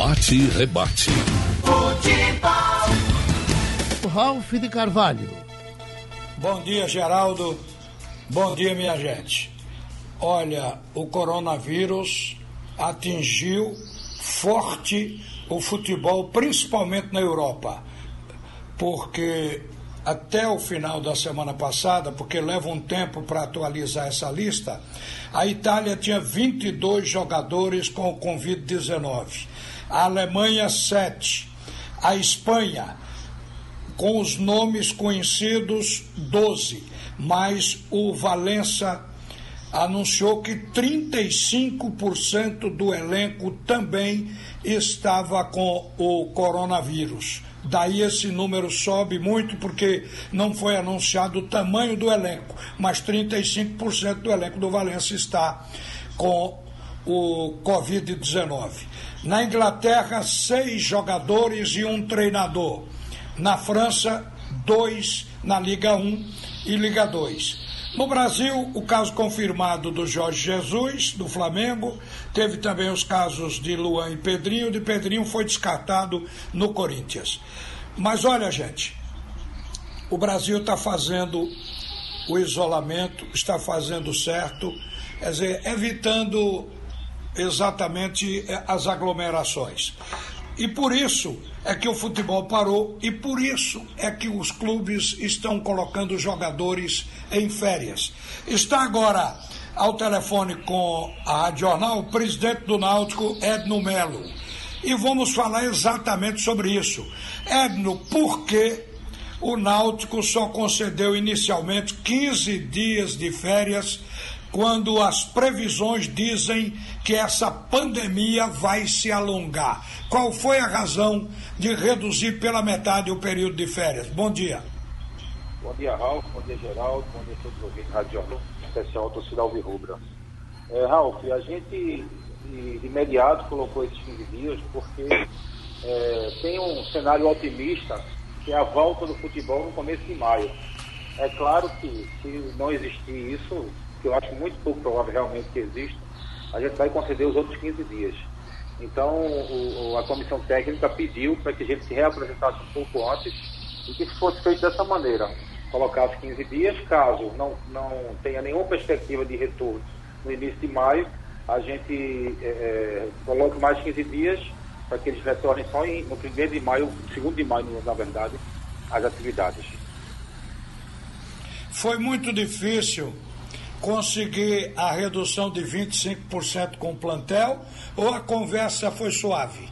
Bate e rebate. Futebol. Ralf de Carvalho. Bom dia, Geraldo. Bom dia, minha gente. Olha, o coronavírus atingiu forte o futebol, principalmente na Europa, porque até o final da semana passada, porque leva um tempo para atualizar essa lista, a Itália tinha 22 jogadores com o Covid-19, a Alemanha 7, a Espanha com os nomes conhecidos 12, mas o Valença anunciou que 35% do elenco também estava com o coronavírus. Daí esse número sobe muito porque não foi anunciado o tamanho do elenco, mas 35% do elenco do Valência está com o Covid-19. Na Inglaterra, seis jogadores e um treinador. Na França, dois na Liga 1 e Liga 2. No Brasil, o caso confirmado do Jorge Jesus, do Flamengo, teve também os casos de Luan e Pedrinho, de Pedrinho foi descartado no Corinthians. Mas olha, gente, o Brasil está fazendo o isolamento, está fazendo certo, quer dizer, evitando exatamente eh, as aglomerações. E por isso é que o futebol parou e por isso é que os clubes estão colocando jogadores em férias. Está agora ao telefone com a Rádio Jornal o presidente do Náutico, Edno Melo. E vamos falar exatamente sobre isso. Edno, por que o Náutico só concedeu inicialmente 15 dias de férias quando as previsões dizem que essa pandemia vai se alongar. Qual foi a razão de reduzir pela metade o período de férias? Bom dia. Bom dia, Ralf. Bom dia, Geraldo. Bom dia a todos os ouvintes Rádio especial torcida Alvirrubra. É, Ralf, a gente de imediato colocou esses 15 dias porque é, tem um cenário otimista que é a volta do futebol no começo de maio. É claro que se não existir isso, que eu acho muito pouco provável realmente que exista, a gente vai conceder os outros 15 dias. Então, o, a comissão técnica pediu para que a gente se reapresentasse um pouco antes e que fosse feito dessa maneira. Colocasse 15 dias, caso não, não tenha nenhuma perspectiva de retorno no início de maio, a gente é, é coloque mais 15 dias para que eles retornem só em, no primeiro de maio, segundo de maio, na verdade, as atividades. Foi muito difícil conseguir a redução de 25% com o plantel ou a conversa foi suave?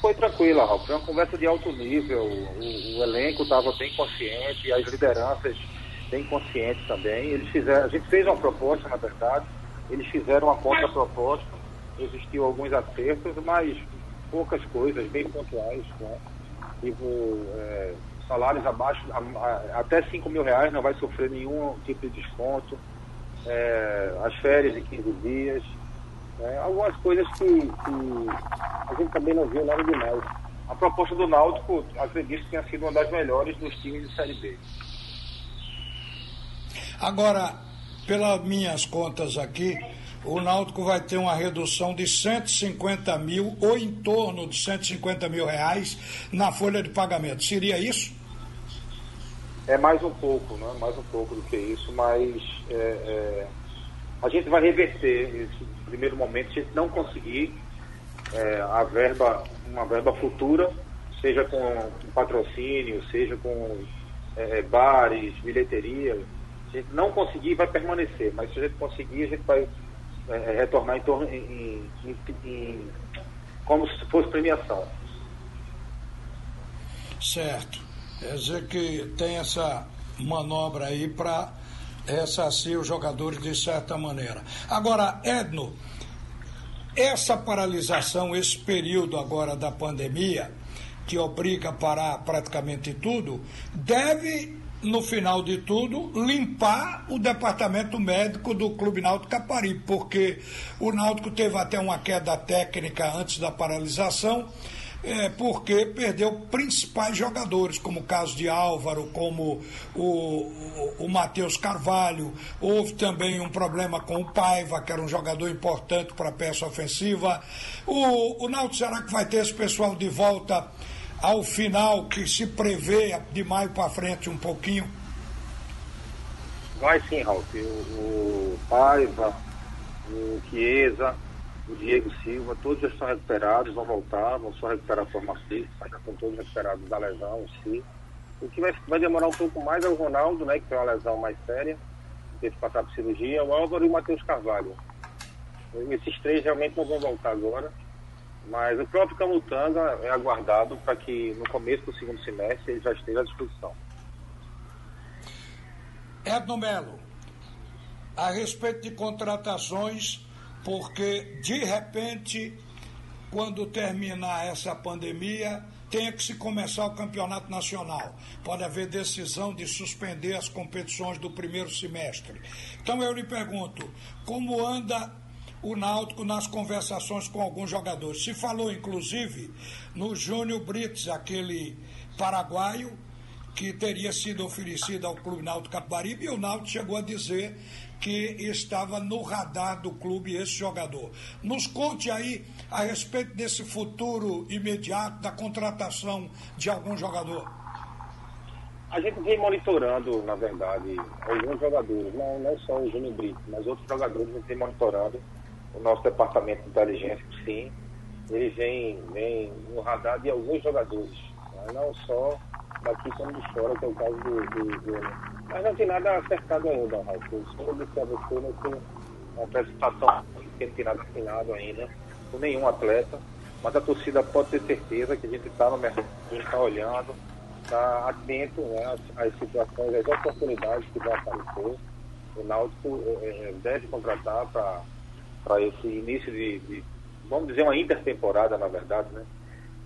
Foi tranquila, Ralf. Foi uma conversa de alto nível. O, o elenco estava bem consciente, as lideranças bem conscientes também. Eles fizeram, a gente fez uma proposta, na verdade. Eles fizeram uma contra-proposta. Existiu alguns acertos, mas poucas coisas, bem pontuais. Né? Tipo, é, salários abaixo, até 5 mil reais não vai sofrer nenhum tipo de desconto, é, as férias de 15 dias, é, algumas coisas que, que, a gente também não viu nada demais. A proposta do Náutico, acredito que tenha sido uma das melhores dos times de Série B. Agora, pelas minhas contas aqui, o Náutico vai ter uma redução de 150 mil ou em torno de 150 mil reais na folha de pagamento. Seria isso? É mais um pouco, né? mais um pouco do que isso, mas é, é, a gente vai reverter esse primeiro momento, se a gente não conseguir é, a verba, uma verba futura, seja com patrocínio, seja com é, bares, bilheteria, se a gente não conseguir, vai permanecer, mas se a gente conseguir, a gente vai é, retornar em torno em, em, em, como se fosse premiação. Certo. Quer dizer que tem essa manobra aí para ressarcir os jogadores de certa maneira. Agora, Edno, essa paralisação, esse período agora da pandemia, que obriga a parar praticamente tudo, deve, no final de tudo, limpar o departamento médico do Clube Náutico Caparibe, porque o Náutico teve até uma queda técnica antes da paralisação é, porque perdeu principais jogadores, como o caso de Álvaro, como o, o, o Matheus Carvalho. Houve também um problema com o Paiva, que era um jogador importante para a peça ofensiva. O, o Náutico será que vai ter esse pessoal de volta ao final, que se prevê de maio para frente um pouquinho? Vai sim, Ralf. O, o Paiva, o Chiesa o Diego Silva, todos já estão recuperados, vão voltar, vão só recuperar a forma física, já estão todos recuperados da lesão em si. O que vai, vai, demorar um pouco mais é o Ronaldo, né, que tem uma lesão mais séria, teve que passar por cirurgia, o Álvaro e o Matheus Carvalho. Esses três realmente não vão voltar agora, mas o próprio Camutanga é aguardado para que no começo do segundo semestre ele já esteja à disposição. Edno Melo, a respeito de contratações, porque de repente, quando terminar essa pandemia, tem que se começar o campeonato nacional. Pode haver decisão de suspender as competições do primeiro semestre. Então eu lhe pergunto, como anda o Náutico nas conversações com alguns jogadores? Se falou inclusive no Júnior Brits, aquele paraguaio que teria sido oferecido ao Clube Náutico Capibaribe e o Náutico chegou a dizer que estava no radar do clube esse jogador. Nos conte aí a respeito desse futuro imediato da contratação de algum jogador. A gente vem monitorando, na verdade, alguns jogadores, não, não só o Júnior Brito, mas outros jogadores, a gente vem monitorando o nosso departamento de inteligência, sim, ele vem, vem no radar de alguns jogadores, né? não só daqui como de fora, que é o caso do, do, do mas não tem nada acertado ainda, Raul. Eu disse a você, não tem uma apresentação que não tem nada assinado ainda com nenhum atleta. Mas a torcida pode ter certeza que a gente está no mercado, a gente está olhando, está atento né, às, situações, às oportunidades que vão aparecer. O Náutico é, deve contratar para esse início de, de, vamos dizer, uma intertemporada, na verdade, né?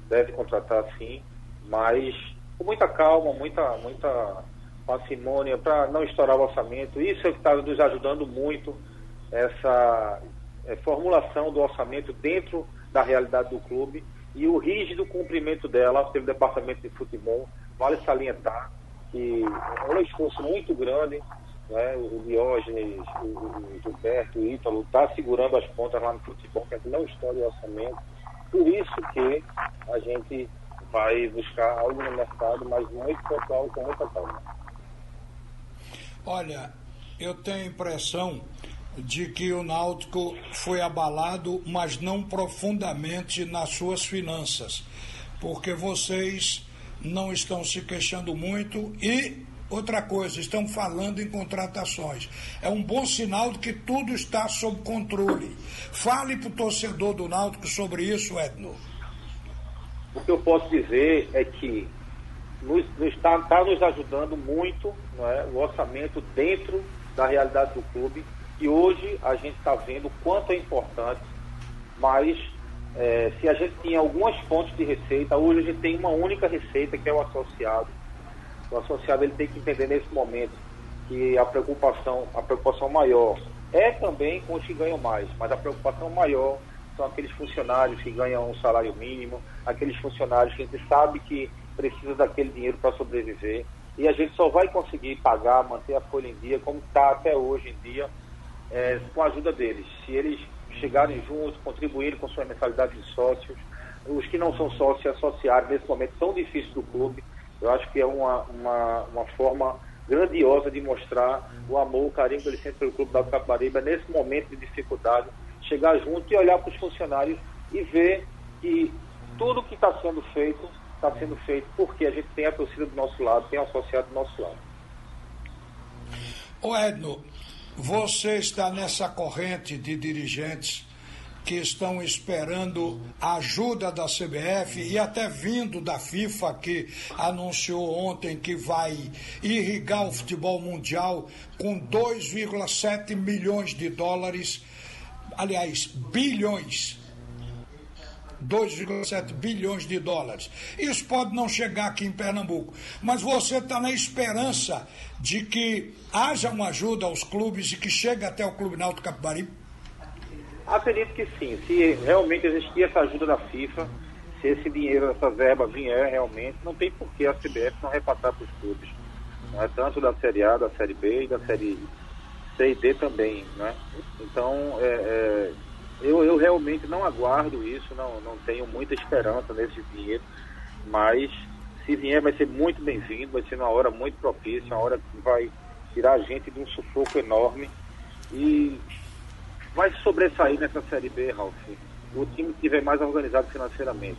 Deve contratar sim, mas com muita calma, muita, muita parcimônia para não estourar o orçamento. Isso é o que está nos ajudando muito, essa é, formulação do orçamento dentro da realidade do clube e o rígido cumprimento dela pelo departamento de futebol. Vale salientar que é um esforço muito grande. Né? O Diógenes, o, o Gilberto, o Ítalo está segurando as pontas lá no futebol para que não estoure o orçamento. Por isso que a gente vai buscar algo no mercado, mas muito pontual com muita calma. Olha, eu tenho a impressão de que o Náutico foi abalado, mas não profundamente nas suas finanças, porque vocês não estão se queixando muito e outra coisa, estão falando em contratações. É um bom sinal de que tudo está sob controle. Fale para o torcedor do Náutico sobre isso, Edno. O que eu posso dizer é que nos, está, está nos ajudando muito é, o orçamento dentro da realidade do clube. E hoje a gente está vendo o quanto é importante, mas é, se a gente tinha algumas fontes de receita, hoje a gente tem uma única receita que é o associado. O associado ele tem que entender nesse momento que a preocupação, a preocupação maior é também com os que ganham mais, mas a preocupação maior são aqueles funcionários que ganham um salário mínimo, aqueles funcionários que a gente sabe que precisa daquele dinheiro para sobreviver. E a gente só vai conseguir pagar, manter a folha em dia, como está até hoje em dia, é, com a ajuda deles. Se eles chegarem juntos, contribuírem com sua mensalidade de sócios, os que não são sócios se associarem nesse momento tão difícil do clube, eu acho que é uma, uma, uma forma grandiosa de mostrar o amor, o carinho que eles sentem pelo Clube da Capariba nesse momento de dificuldade, chegar junto e olhar para os funcionários e ver que tudo que está sendo feito está sendo feito porque a gente tem a torcida do nosso lado, tem o associado do nosso lado. Ô Edno, você está nessa corrente de dirigentes que estão esperando a ajuda da CBF e até vindo da FIFA, que anunciou ontem que vai irrigar o futebol mundial com 2,7 milhões de dólares, aliás, bilhões 2,7 bilhões de dólares. Isso pode não chegar aqui em Pernambuco, mas você está na esperança de que haja uma ajuda aos clubes e que chegue até o Clube Náutico Capibaribe? Acredito que sim. Se realmente existir essa ajuda da FIFA, se esse dinheiro, essa verba vier realmente, não tem por que a CBF não repassar para os clubes. Não é? Tanto da Série A, da Série B e da Série C e D também. Né? Então, é, é, eu, eu realmente não aguardo isso, não, não tenho muita esperança nesse dinheiro, mas se vier vai ser muito bem-vindo, vai ser uma hora muito propícia, uma hora que vai tirar a gente de um sufoco enorme e vai sobressair nessa Série B, Ralf, o time que estiver mais organizado financeiramente.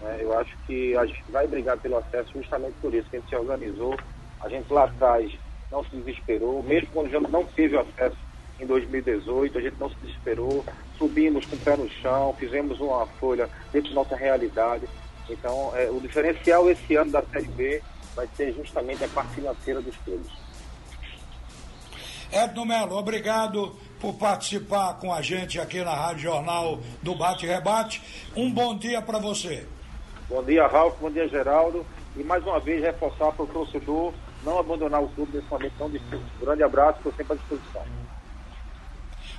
Né? Eu acho que a gente vai brigar pelo acesso justamente por isso, que a gente se organizou, a gente lá atrás não se desesperou, mesmo quando já não teve acesso em 2018, a gente não se desesperou, subimos com o pé no chão, fizemos uma folha dentro da nossa realidade. Então, é, o diferencial esse ano da Série B vai ser justamente a parte financeira dos clubes. Edno Melo, obrigado por participar com a gente aqui na Rádio Jornal do Bate Rebate. Um bom dia para você. Bom dia, Ralf, bom dia, Geraldo. E mais uma vez reforçar para o torcedor não abandonar o clube nesse momento tão difícil. Um grande abraço, estou sempre à disposição.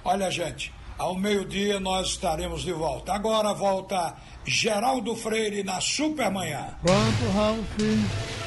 Olha, gente, ao meio-dia nós estaremos de volta. Agora volta Geraldo Freire na Supermanhã. Pronto, Ralf.